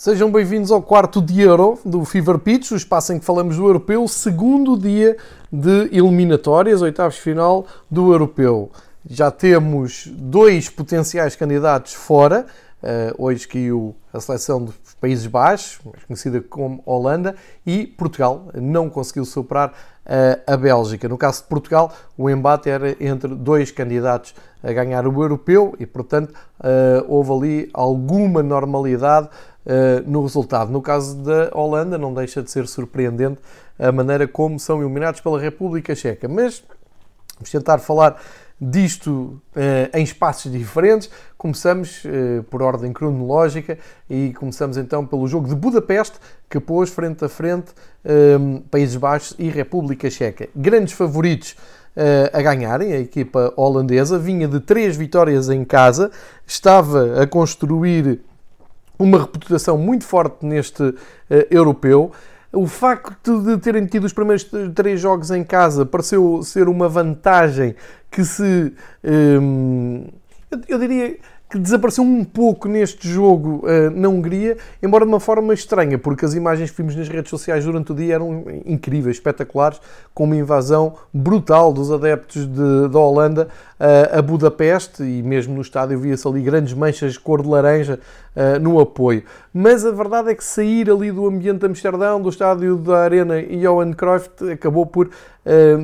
Sejam bem-vindos ao quarto dia Euro do Fever Pitch, o espaço em que falamos do Europeu, segundo dia de eliminatórias, oitavos de final do Europeu. Já temos dois potenciais candidatos fora. Uh, hoje caiu a seleção dos Países Baixos, conhecida como Holanda, e Portugal não conseguiu superar uh, a Bélgica. No caso de Portugal, o embate era entre dois candidatos a ganhar o Europeu e, portanto, uh, houve ali alguma normalidade no resultado. No caso da Holanda, não deixa de ser surpreendente a maneira como são eliminados pela República Checa. Mas vamos tentar falar disto uh, em espaços diferentes. Começamos uh, por ordem cronológica e começamos então pelo jogo de Budapeste, que pôs frente a frente Países Baixos e República Checa. Grandes favoritos a ganharem, a equipa holandesa, vinha de três vitórias em casa, estava a construir uma reputação muito forte neste uh, europeu. O facto de terem tido os primeiros três jogos em casa pareceu ser uma vantagem que se. Um, ehm, eu diria que desapareceu um pouco neste jogo uh, na Hungria, embora de uma forma estranha, porque as imagens que vimos nas redes sociais durante o dia eram incríveis, espetaculares, com uma invasão brutal dos adeptos de, da Holanda uh, a Budapeste e mesmo no estádio via-se ali grandes manchas de cor de laranja uh, no apoio. Mas a verdade é que sair ali do ambiente de Amsterdão, do estádio da Arena Johan Cruyff, acabou por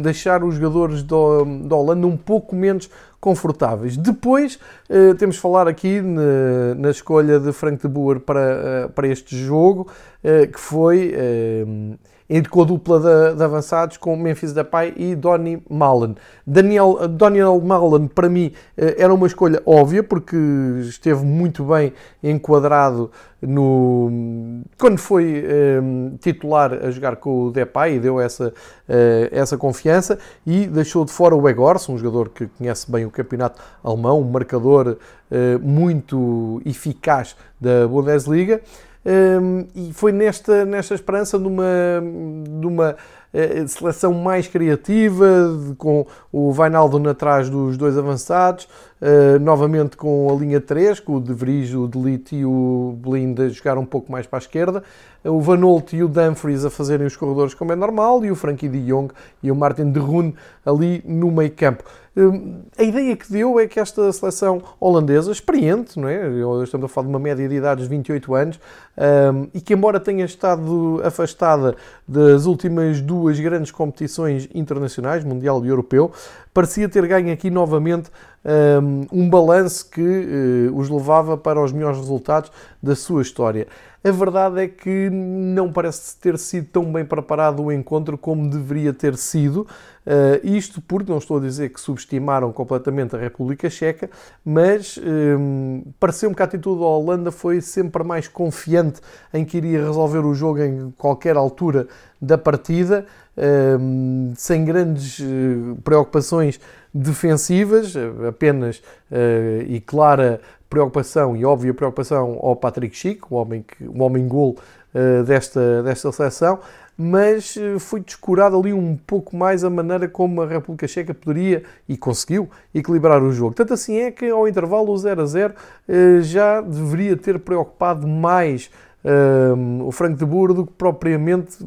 deixar os jogadores da Holanda um pouco menos confortáveis. Depois uh, temos de falar aqui na, na, escolha de Frank de Boer para, uh, para este jogo, uh, que foi com a dupla de, de, avançados com Memphis Depay e Donny Malen. Daniel, Daniel Malen, para mim, eh, era uma escolha óbvia, porque esteve muito bem enquadrado no, quando foi um, eh, titular a jogar com o Depay e deu essa, uh, essa confiança e deixou de fora o Egors, um jogador que conhece bem o campeonato alemão, um marcador uh, muito eficaz da Bundesliga. Um, e foi nesta, nesta esperança de uma, de uma uh, seleção mais criativa, de, com o Vainaldo atrás dos dois avançados, uh, novamente com a linha 3, com o De Vries, o Delite e o Blind a jogar um pouco mais para a esquerda, o Van Olt e o Dumfries a fazerem os corredores como é normal, e o Frankie de Jong e o Martin de Rune ali no meio campo. A ideia que deu é que esta seleção holandesa, experiente, não é? estamos a falar de uma média de idades de 28 anos, e que, embora tenha estado afastada das últimas duas grandes competições internacionais, Mundial e Europeu, parecia ter ganho aqui novamente um, balanço que uh, os levava para os melhores resultados da sua história. A verdade é que não parece ter sido tão bem preparado o encontro como deveria ter sido. Uh, isto porque não estou a dizer que subestimaram completamente a República Checa, mas um, pareceu-me que a atitude da Holanda foi sempre mais confiante em que iria resolver o jogo em qualquer altura da partida, sem grandes preocupações defensivas, apenas uh, e clara preocupação e óbvia preocupação ao Patrick Schick, o homem, que, o homem gol uh, desta, desta seleção, mas uh, foi descurado ali um pouco mais a maneira como a República Checa poderia e conseguiu equilibrar o jogo. Tanto assim é que ao intervalo o 0 a 0 uh, já deveria ter preocupado mais o Franco de Boer do que propriamente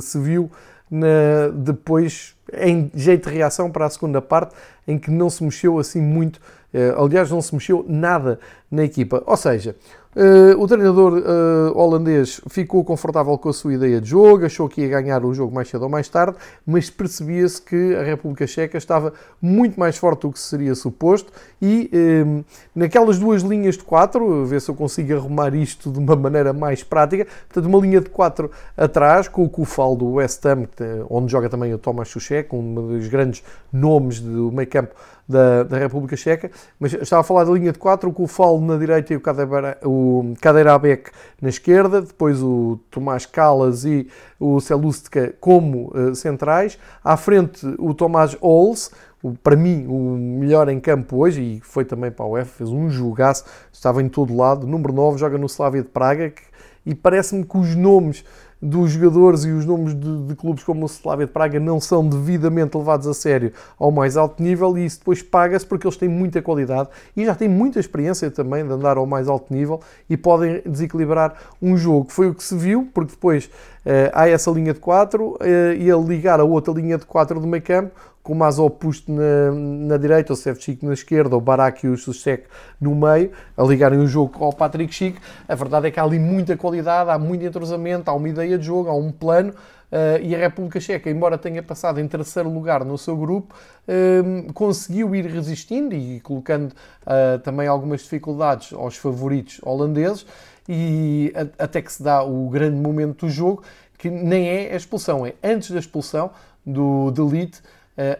se viu na, depois em jeito de reação para a segunda parte, em que não se mexeu assim muito, eh, aliás, não se mexeu nada na equipa. Ou seja, Uh, o treinador uh, holandês ficou confortável com a sua ideia de jogo, achou que ia ganhar o jogo mais cedo ou mais tarde, mas percebia-se que a República Checa estava muito mais forte do que seria suposto e uh, naquelas duas linhas de quatro, ver se eu consigo arrumar isto de uma maneira mais prática, portanto uma linha de quatro atrás, com o Kufal do West Ham, onde joga também o Tomas Suchek, um dos grandes nomes do meio campo da, da República Checa, mas estava a falar da linha de quatro, o Kufal na direita e o, Cadeira, o Kaderabek na esquerda, depois o Tomás Calas e o Celustka como uh, centrais, à frente o Tomás Ols, o, para mim o melhor em campo hoje, e foi também para a UEFA, fez um jogaço, estava em todo lado, número 9, joga no Slavia de Praga, que, e parece-me que os nomes dos jogadores e os nomes de, de, clubes como o Slavia de Praga não são devidamente levados a sério ao mais alto nível e isso depois paga-se porque eles têm muita qualidade e já têm muita experiência também de andar ao mais alto nível e podem desequilibrar um jogo. Foi o que se viu, porque depois uh, há essa linha de 4 uh, e a ligar a outra linha de 4 do meio campo com o Mazopust na, na direita, o Sevchik na esquerda, o Barak e o Susek no meio, a ligarem o jogo ao Patrick Schick. A verdade é que há ali muita qualidade, há muito entrosamento, há uma ideia de jogo, há um plano. Uh, e a República Checa, embora tenha passado em terceiro lugar no seu grupo, uh, conseguiu ir resistindo e colocando uh, também algumas dificuldades aos favoritos holandeses, e até que se dá o grande momento do jogo, que nem é a expulsão, é antes da expulsão do Delete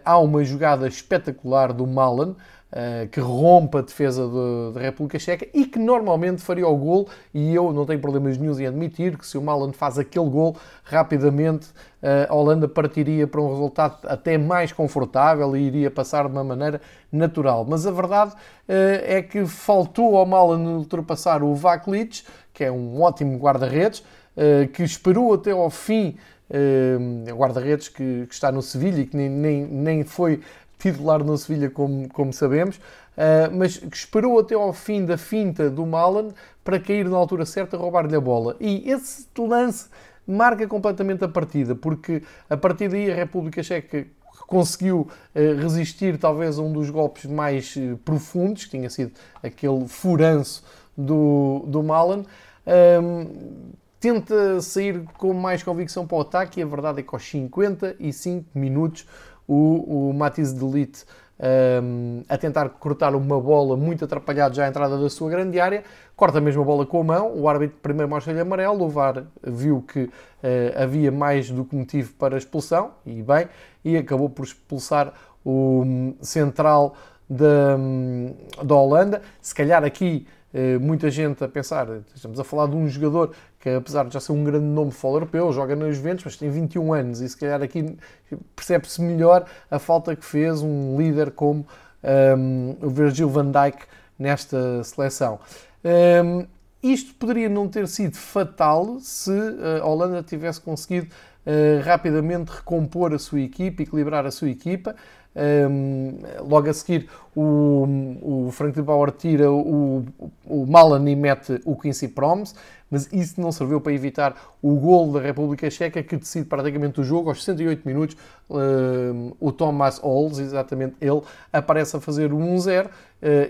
há uma jogada espetacular do Malan, eh, que rompe a defesa da República Checa e que normalmente faria o gol e eu não tenho problemas nenhum em admitir que se o Malan faz aquele gol rapidamente eh, a Holanda partiria para um resultado até mais confortável e iria passar de uma maneira natural. Mas a verdade é que faltou ao Malan ultrapassar o Vaklic, que é um ótimo guarda-redes, que esperou até ao fim uh, guarda-redes que, que, está no Sevilha e que nem, nem, nem foi titular no Sevilha, como, como sabemos, uh, mas que esperou até ao fim da finta do Malan para cair na altura certa e roubar-lhe a bola. E esse lance marca completamente a partida, porque a partir daí a República Checa conseguiu uh, resistir talvez a um dos golpes mais profundos, que tinha sido aquele furanço do, do Malan. Um, tenta sair com mais convicção para o ataque e a verdade é que aos 55 minutos o, o Matiz Delite um, a tentar cortar uma bola muito atrapalhado já à entrada da sua grande área, corta a bola com a mão, o árbitro primeiro mostra-lhe amarelo, o VAR viu que uh, havia mais do que motivo para expulsão, e bem, e acabou por expulsar o um, central da, um, da Holanda, se calhar aqui muita gente a pensar, estamos a falar de um jogador que apesar de já ser um grande nome de futebol europeu, joga nos Juventus, mas tem 21 anos e se calhar aqui percebe-se melhor a falta que fez um líder como um, o Virgil van Dijk nesta seleção. Um, isto poderia não ter sido fatal se a Holanda tivesse conseguido uh, rapidamente recompor a sua equipa, equilibrar a sua equipa. Um, logo a seguir, o, o Frank de Bauer tira o, o Malan e mete o Quincy Proms, mas isso não serviu para evitar o gol da República Checa que decide praticamente o jogo. Aos 68 minutos, uh, o Thomas Ols, exatamente ele, aparece a fazer o 1-0 uh,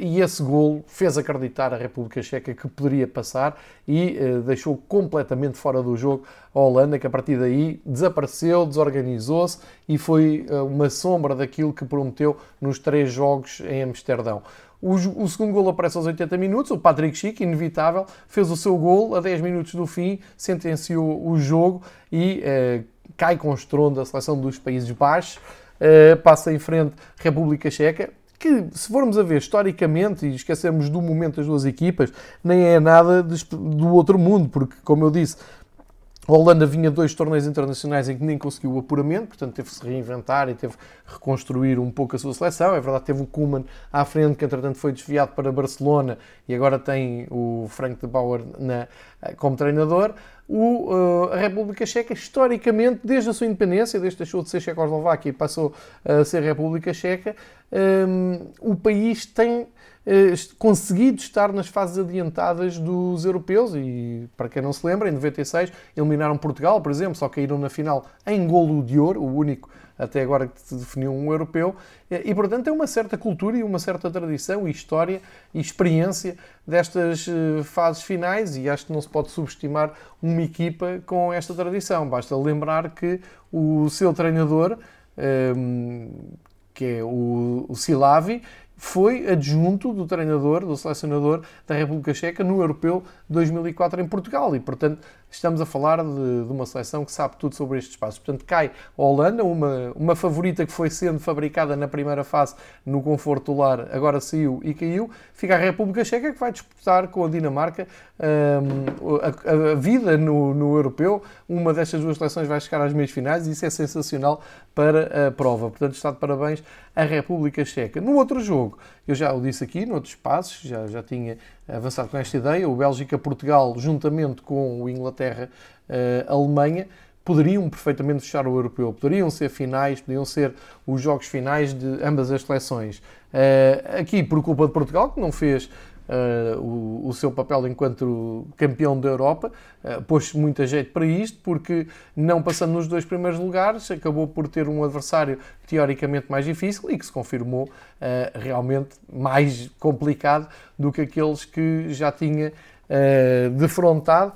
e esse gol fez acreditar a República Checa que poderia passar e uh, deixou completamente fora do jogo a Holanda, que a partir daí desapareceu, desorganizou-se e foi uh, uma sombra daquilo que prometeu nos três jogos em Amsterdão. O, o, segundo gol aparece aos 80 minutos. O Patrick Schick, inevitável, fez o seu gol a 10 minutos do fim, sentenciou o jogo e eh, cai com estrondo a seleção dos Países Baixos. Eh, passa em frente República Checa, que, se formos a ver historicamente e esquecemos do momento das duas equipas, nem é nada do outro mundo, porque, como eu disse, a Holanda vinha dois torneios internacionais em que nem conseguiu o apuramento, portanto teve que se reinventar e teve que reconstruir um pouco a sua seleção. É verdade, teve o Koeman à frente, que entretanto foi desviado para Barcelona e agora tem o Frank de Bauer na, como treinador. O, uh, a República Checa, historicamente, desde a sua independência, desde deixou de ser Checoslováquia e passou a ser República Checa, um, o país tem eh, conseguido estar nas fases adiantadas dos europeus e, para quem não se lembra, em 96 eliminaram Portugal, por exemplo, só caíram na final em golo de ouro, o único até agora que se definiu um europeu, e portanto tem uma certa cultura e uma certa tradição e história e experiência destas eh, fases finais e acho que não se pode subestimar uma equipa com esta tradição. Basta lembrar que o seu treinador, ehm, que é o, o Silavi, foi adjunto do treinador, do selecionador da República Checa no Europeu 2004 em Portugal. E, portanto, estamos a falar de, de, uma seleção que sabe tudo sobre este espaço. Portanto, cai a Holanda, uma, uma favorita que foi sendo fabricada na primeira fase no conforto do lar, agora saiu e caiu. Fica a República Checa que vai disputar com a Dinamarca um, a, a, vida no, no europeu. Uma destas duas seleções vai chegar às meias finais e isso é sensacional para a prova. Portanto, está de parabéns a República Checa. No outro jogo. Eu já o disse aqui, noutros espaços, já, já tinha avançado com esta ideia. O Bélgica-Portugal, juntamente com o Inglaterra-Alemanha, poderiam perfeitamente fechar o europeu. Poderiam ser finais, poderiam ser os jogos finais de ambas as seleções. Aqui, por culpa de Portugal, que não fez uh, o, o, seu papel enquanto campeão da Europa, uh, pôs muita jeito para isto, porque não passando nos dois primeiros lugares, acabou por ter um adversário teoricamente mais difícil e que se confirmou uh, realmente mais complicado do que aqueles que já tinha uh, defrontado.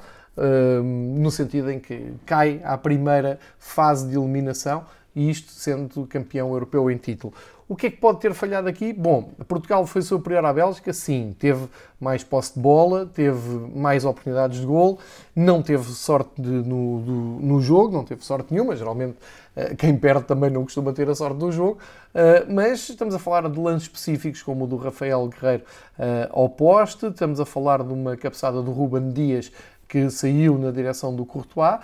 No sentido em que cai à primeira fase de eliminação e isto sendo campeão europeu em título. O que é que pode ter falhado aqui? Bom, Portugal foi superior à Bélgica, sim, teve mais posse de bola, teve mais oportunidades de gol, não teve sorte de, no, do, no jogo, não teve sorte nenhuma, geralmente uh, quem perde também não costuma ter a sorte do jogo, uh, mas estamos a falar de lances específicos como o do Rafael Guerreiro uh, ao poste, estamos a falar de uma cabeçada do Ruben Dias que saiu na direção do Courtois, eh,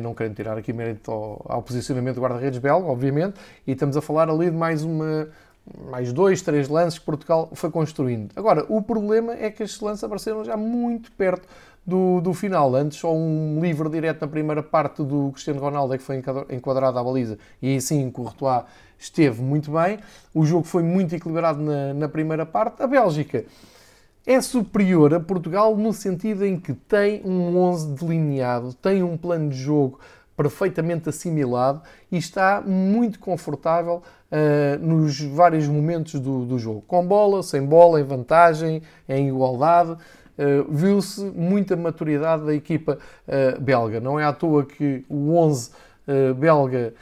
não querendo tirar aqui mérito ao, ao posicionamento do guarda-redes belga, obviamente, e estamos a falar ali de mais uma mais dois, três lances que Portugal foi construindo. Agora, o problema é que estes lances apareceram já muito perto do, do final. Antes, só um livre direto na primeira parte do Cristiano Ronaldo é que foi enquadrado à baliza e aí sim o Courtois esteve muito bem. O jogo foi muito equilibrado na, na primeira parte. A Bélgica é superior a Portugal no sentido em que tem um 11 delineado, tem um plano de jogo perfeitamente assimilado e está muito confortável uh, nos vários momentos do, do, jogo. Com bola, sem bola, em vantagem, em igualdade. Uh, Viu-se muita maturidade da equipa uh, belga. Não é à toa que o 11 belga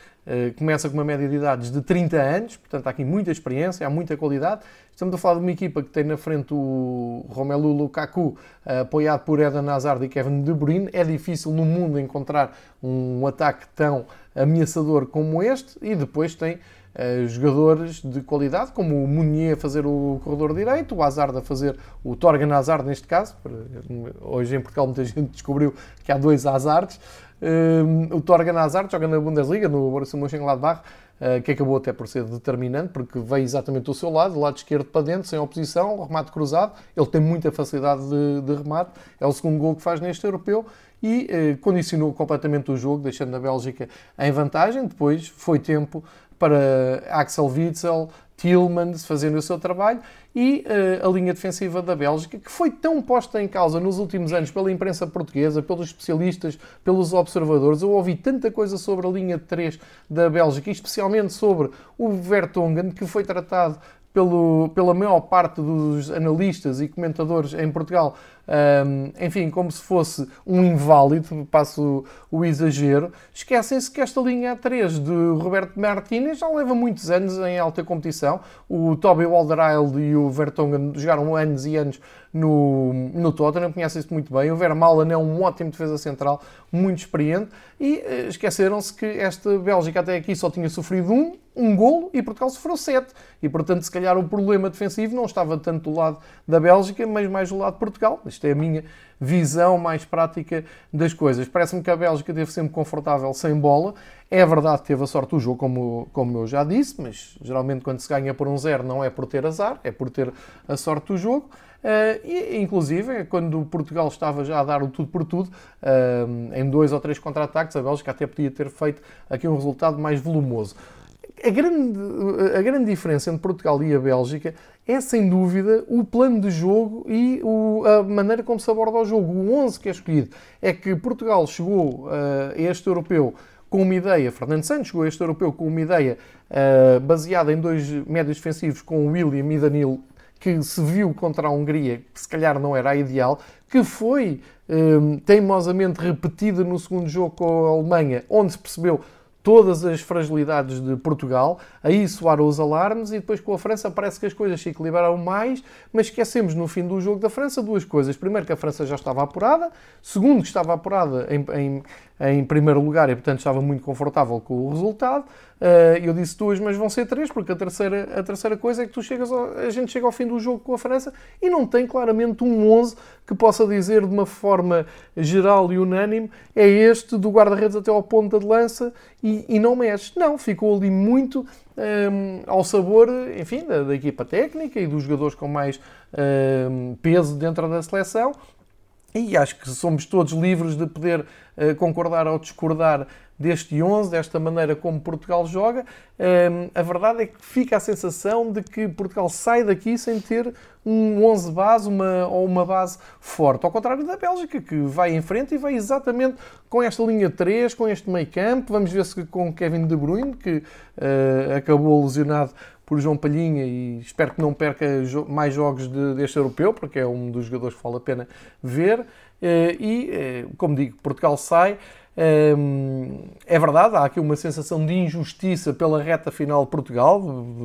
começa com uma média de idades de 30 anos, portanto há aqui muita experiência, há muita qualidade Estamos a falar de uma equipa que tem na frente o Romelu Lukaku, apoiado por Eden Hazard e Kevin De Bruyne. É difícil no mundo encontrar um ataque tão ameaçador como este. E depois tem uh, jogadores de qualidade, como o Munier a fazer o corredor direito, o Hazard a fazer o Torgan Hazard neste caso. Hoje em Portugal muita gente descobriu que há dois Hazards. Uh, o Torgan Hazard joga na Bundesliga, no Borussia Mönchengladbach. Eh, que acabou até por ser determinante, porque veio exatamente do seu lado, do lado esquerdo para dentro, sem oposição, remate cruzado. Ele tem muita facilidade de, de remate, é o segundo gol que faz neste europeu e eh, condicionou completamente o jogo, deixando a Bélgica em vantagem. Depois foi tempo para Axel Witzel, Tillmans fazendo o seu trabalho e uh, a linha defensiva da Bélgica, que foi tão posta em causa nos últimos anos pela imprensa portuguesa, pelos especialistas, pelos observadores. Eu ouvi tanta coisa sobre a linha de 3 da Bélgica, especialmente sobre o Vertonghen, que foi tratado pelo, pela maior parte dos analistas e comentadores em Portugal, um, enfim, como se fosse um inválido, passo o, o exagero, esquecem-se que esta linha A3 de Roberto Martínez já leva muitos anos em alta competição. O Toby Alderweireld e o Vertonghen jogaram anos e anos no, no Tottenham, conhecem-se muito bem. O Vermaelen é um ótimo defesa central, muito experiente, e uh, esqueceram-se que esta Bélgica até aqui só tinha sofrido um, um golo e Portugal sofreu sete. E portanto, se calhar o problema defensivo não estava tanto do lado da Bélgica, mas mais do lado de Portugal. Isto é a minha visão mais prática das coisas. Parece-me que a Bélgica teve sempre confortável sem bola. É verdade que teve a sorte do jogo, como, como eu já disse, mas geralmente quando se ganha por um zero não é por ter azar, é por ter a sorte do jogo. Uh, e, inclusive, quando Portugal estava já a dar o tudo por tudo, uh, em dois ou três contra-ataques, a Bélgica até podia ter feito aqui um resultado mais volumoso. A grande, a grande diferença entre Portugal e a Bélgica é, sem dúvida, o plano de jogo e o, a maneira como se aborda o jogo. O 11 que é escolhido é que Portugal chegou uh, a este europeu com uma ideia, Fernando Santos chegou a este europeu com uma ideia uh, baseada em dois médios defensivos com William e Danilo que se viu contra a Hungria, que se calhar não era a ideal, que foi um, teimosamente repetida no segundo jogo com a Alemanha, onde se percebeu todas as fragilidades de Portugal, aí soaram os alarmes e depois com a França parece que as coisas se equilibraram mais, mas esquecemos no fim do jogo da França duas coisas. Primeiro que a França já estava apurada, segundo que estava apurada em, em, em primeiro lugar e, portanto, estava muito confortável com o resultado. Uh, eu disse duas, mas vão ser três, porque a terceira, a terceira coisa é que tu chegas ao, a gente chega ao fim do jogo com a França e não tem claramente um 11 que possa dizer de uma forma geral e unânime é este do guarda-redes até ao ponta de lança e, e, não mexe. Não, ficou ali muito um, ehm, ao sabor, enfim, da, da, equipa técnica e dos jogadores com mais um, ehm, peso dentro da seleção. E acho que somos todos livres de poder uh, concordar ou discordar deste 11, desta maneira como Portugal joga, ehm, a verdade é que fica a sensação de que Portugal sai daqui sem ter um 11 base uma, ou uma base forte. Ao contrário da Bélgica, que vai em frente e vai exatamente com esta linha 3, com este meio campo. Vamos ver se com Kevin De Bruyne, que uh, acabou lesionado por João Palhinha e espero que não perca mais jogos de, deste europeu, porque é um dos jogadores que vale a pena ver. Uh, e, uh, como digo, Portugal sai. É verdade, há aqui uma sensação de injustiça pela reta final de Portugal,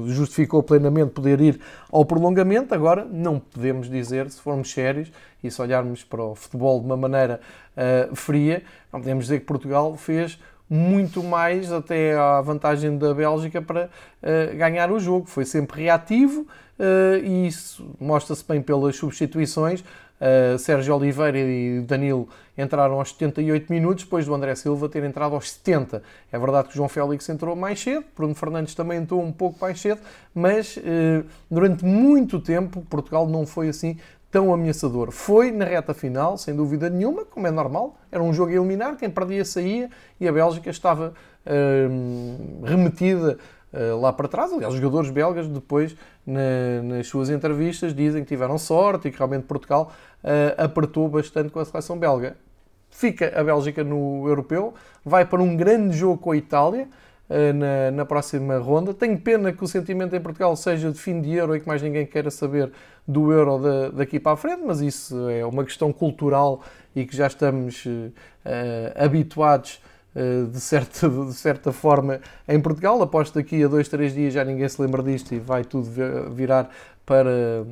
justificou plenamente poder ir ao prolongamento. Agora, não podemos dizer, se formos sérios e se olharmos para o futebol de uma maneira uh, fria, não podemos dizer que Portugal fez muito mais até à vantagem da Bélgica para uh, ganhar o jogo. Foi sempre reativo uh, e isso mostra-se bem pelas substituições. Uh, Sérgio Oliveira e Danilo entraram aos 78 minutos, depois do André Silva ter entrado aos 70. É verdade que João Félix entrou mais cedo, Bruno Fernandes também entrou um pouco mais cedo, mas uh, durante muito tempo Portugal não foi assim tão ameaçador. Foi na reta final, sem dúvida nenhuma, como é normal, era um jogo a eliminar, quem perdia saía e a Bélgica estava uh, remetida uh, lá para trás. Aliás, os jogadores belgas depois, na, nas suas entrevistas, dizem que tiveram sorte e que realmente Portugal uh, apertou bastante com a seleção belga. Fica a Bélgica no europeu, vai para um grande jogo com a Itália. Uh, na, na, próxima ronda. Tenho pena que o sentimento em Portugal seja de fim de euro e que mais ninguém queira saber do euro de, daqui para a frente, mas isso é uma questão cultural e que já estamos uh, habituados uh, de, certa, de certa forma em Portugal. Aposto daqui a dois, três dias já ninguém se lembra disto e vai tudo virar para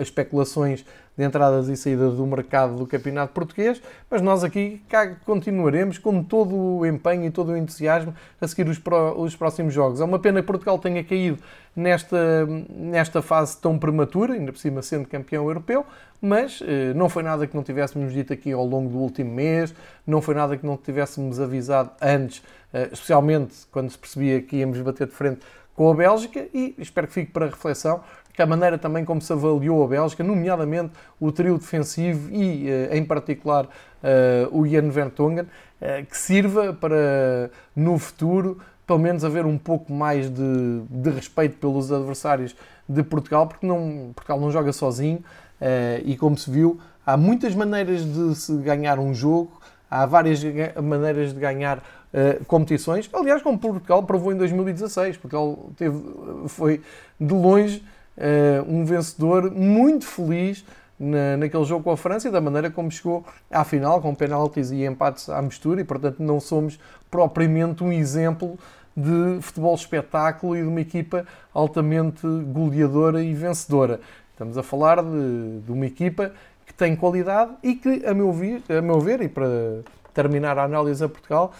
as especulações de entradas e saídas do mercado do campeonato português, mas nós aqui continuaremos com todo o empenho e todo o entusiasmo a seguir os, pro, os próximos jogos. É uma pena que Portugal tenha caído nesta, nesta fase tão prematura, ainda por cima sendo campeão europeu, mas eh, não foi nada que não tivéssemos dito aqui ao longo do último mês, não foi nada que não tivéssemos avisado antes, eh, especialmente quando se percebia que íamos bater de frente com a Bélgica e espero que fique para reflexão que a maneira também como se avaliou a Bélgica, nomeadamente o trio defensivo e, eh, em particular, eh, o Ian Vertonghen, eh, que sirva para, no futuro, pelo menos haver um pouco mais de, de respeito pelos adversários de Portugal, porque não, Portugal não joga sozinho e, como se viu, há muitas maneiras de se ganhar um jogo, há várias maneiras de ganhar competições. Aliás, como Portugal provou em 2016, Portugal teve, foi de longe um vencedor muito feliz na, naquele jogo com a França e da maneira como chegou à final, com penaltis e empates à mistura, e portanto não somos propriamente um exemplo de futebol espetáculo e de uma equipa altamente goleadora e vencedora. Estamos a falar de, de uma equipa que tem qualidade e que, a meu, a meu ver, e para terminar a análise a Portugal,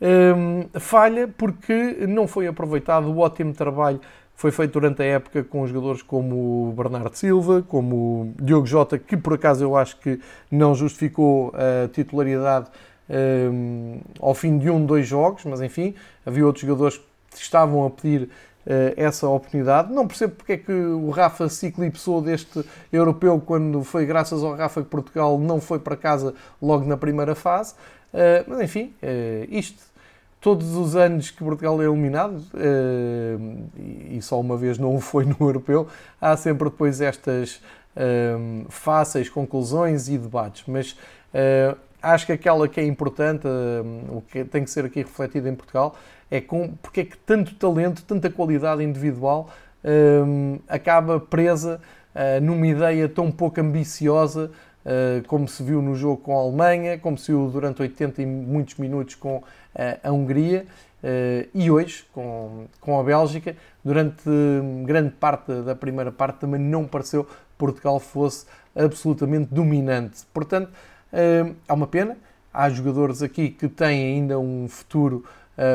um, falha porque não foi aproveitado o ótimo trabalho foi feito durante a época com jogadores como o Bernardo Silva, como o Diogo Jota, que por acaso eu acho que não justificou a titularidade um, ao fim de um, dois jogos, mas enfim, havia outros jogadores que estavam a pedir uh, essa oportunidade. Não percebo porque é que o Rafa se eclipsou deste europeu quando foi graças ao Rafa que Portugal não foi para casa logo na primeira fase. Uh, mas enfim, uh, isto todos os anos que Portugal é eliminado, eh, e só uma vez não foi no europeu, há sempre depois estas eh, fáceis conclusões e debates. Mas eh, acho que aquela que é importante, o que tem que ser aqui refletido em Portugal, é com, porque é que tanto talento, tanta qualidade individual acaba presa numa ideia tão pouco ambiciosa como se viu no jogo com a Alemanha, como se viu durante 80 e muitos minutos com a Hungria e hoje com, com a Bélgica. Durante grande parte da primeira parte também não pareceu que Portugal fosse absolutamente dominante. Portanto, é uma pena. há jogadores aqui que têm ainda um futuro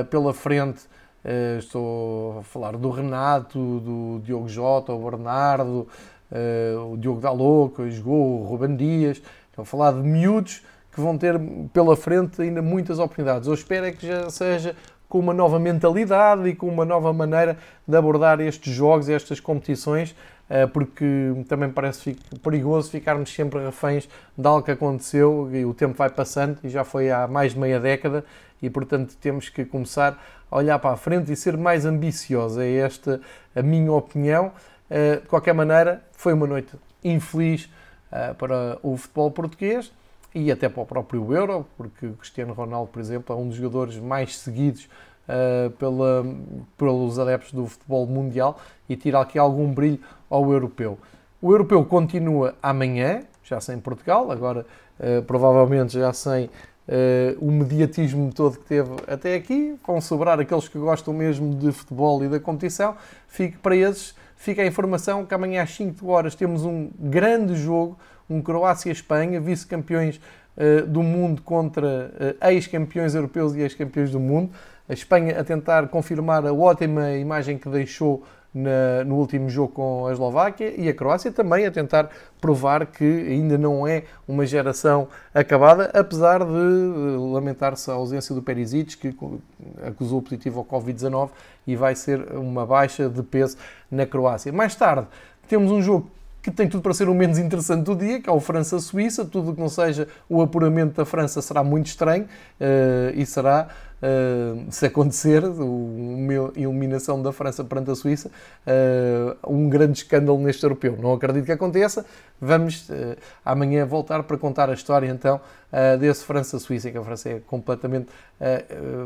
pela frente. Estou a falar do Renato, do Diogo Jota, o Bernardo, o Diogo que jogou, o Ruben Dias. Estou a falar de miúdos que vão ter pela frente ainda muitas oportunidades. Eu espero é que já seja com uma nova mentalidade e com uma nova maneira de abordar estes jogos, estas competições, eh, porque também parece perigoso ficarmos sempre reféns de algo que aconteceu e o tempo vai passando e já foi há mais de meia década e, portanto, temos que começar a olhar para a frente e ser mais ambiciosos. É esta a minha opinião. Eh, de qualquer maneira, foi uma noite infeliz eh, para o futebol português e até para o próprio Euro, porque o Cristiano Ronaldo, por exemplo, é um dos jogadores mais seguidos uh, pela, pelos adeptos do futebol mundial e tira aqui algum brilho ao europeu. O europeu continua amanhã, já sem Portugal, agora provavelmente já sem uh, o mediatismo todo que teve até aqui. Vão sobrar aqueles que gostam mesmo de futebol e da competição. Fique para esses, fica a informação que amanhã às 5 horas temos um grande jogo um Croácia-Espanha, vice-campeões uh, do mundo contra uh, ex-campeões europeus e ex-campeões do mundo. A Espanha a tentar confirmar a ótima imagem que deixou na, no último jogo com a Eslováquia e a Croácia também a tentar provar que ainda não é uma geração acabada, apesar de uh, lamentar-se a ausência do Perisic, que acusou positivo ao Covid-19 e vai ser uma baixa de peso na Croácia. Mais tarde temos um jogo que tem tudo para ser o menos interessante do dia, que é o França-Suíça. Tudo que não seja o apuramento da França será muito estranho uh, e será uh, se acontecer, uma eliminação da França perante a Suíça, uh, um grande escândalo neste europeu. Não acredito que aconteça. Vamos uh, amanhã voltar para contar a história então desse França-Suíça, que a França é completamente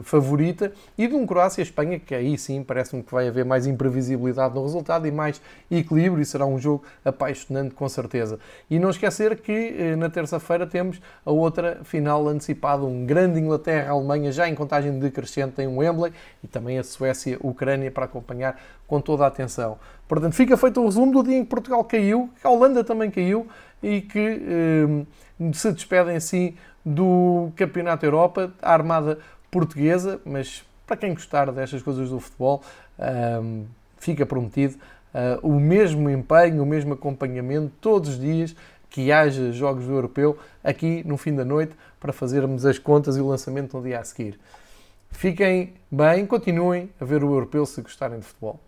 favorita, e de um Croácia-Espanha, que aí sim parece-me que vai haver mais imprevisibilidade no resultado e mais equilíbrio, e será um jogo apaixonante com certeza. E não esquecer que na terça-feira temos a outra final antecipada, um grande Inglaterra-Alemanha já em contagem de decrescente em Wembley e também a Suécia-Ucrânia para acompanhar com toda a atenção. Portanto, fica feito o resumo do dia em que Portugal caiu, que a Holanda também caiu e que eh, se despedem assim do Campeonato Europa, a Armada Portuguesa, mas para quem gostar destas coisas do futebol, eh, fica prometido uh, o mesmo empenho, o mesmo acompanhamento todos os dias que haja jogos do europeu aqui no fim da noite para fazermos as contas e o lançamento no dia a seguir. Fiquem bem, continuem a ver o europeu se gostarem de futebol.